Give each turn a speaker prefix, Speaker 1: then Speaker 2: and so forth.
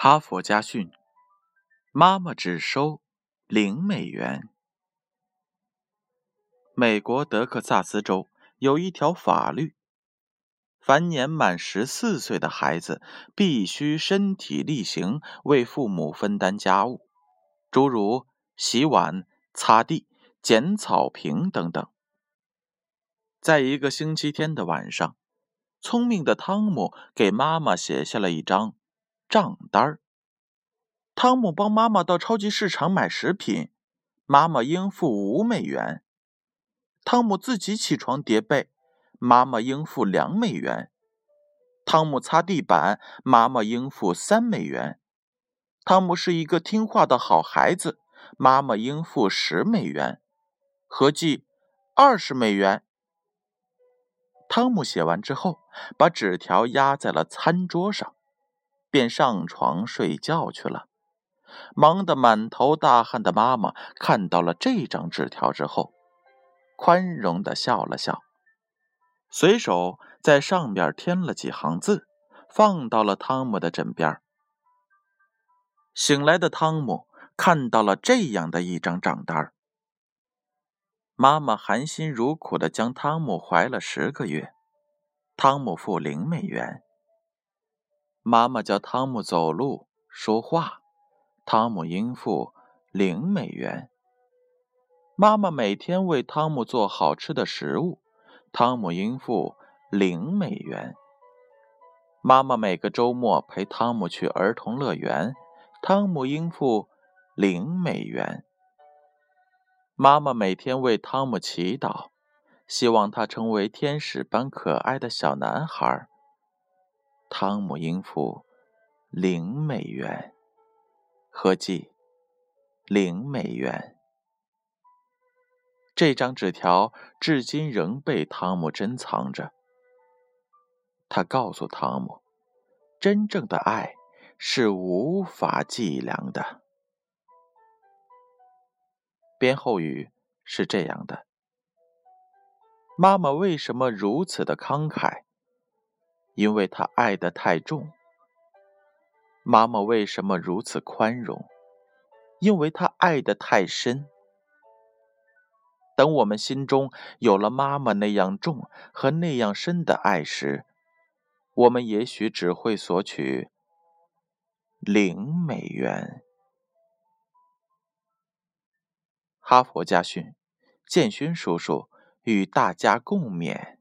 Speaker 1: 哈佛家训：妈妈只收零美元。美国德克萨斯州有一条法律：凡年满十四岁的孩子，必须身体力行为父母分担家务，诸如洗碗、擦地、剪草坪等等。在一个星期天的晚上，聪明的汤姆给妈妈写下了一张。账单儿。汤姆帮妈妈到超级市场买食品，妈妈应付五美元。汤姆自己起床叠被，妈妈应付两美元。汤姆擦地板，妈妈应付三美元。汤姆是一个听话的好孩子，妈妈应付十美元，合计二十美元。汤姆写完之后，把纸条压在了餐桌上。便上床睡觉去了。忙得满头大汗的妈妈看到了这张纸条之后，宽容的笑了笑，随手在上边添了几行字，放到了汤姆的枕边。醒来的汤姆看到了这样的一张账单妈妈含辛茹苦的将汤姆怀了十个月，汤姆付零美元。妈妈教汤姆走路、说话，汤姆应付零美元。妈妈每天为汤姆做好吃的食物，汤姆应付零美元。妈妈每个周末陪汤姆去儿童乐园，汤姆应付零美元。妈妈每天为汤姆祈祷，希望他成为天使般可爱的小男孩。汤姆应付零美元，合计零美元。这张纸条至今仍被汤姆珍藏着。他告诉汤姆，真正的爱是无法计量的。编后语是这样的：妈妈为什么如此的慷慨？因为他爱得太重，妈妈为什么如此宽容？因为他爱得太深。等我们心中有了妈妈那样重和那样深的爱时，我们也许只会索取零美元。哈佛家训，建勋叔叔与大家共勉。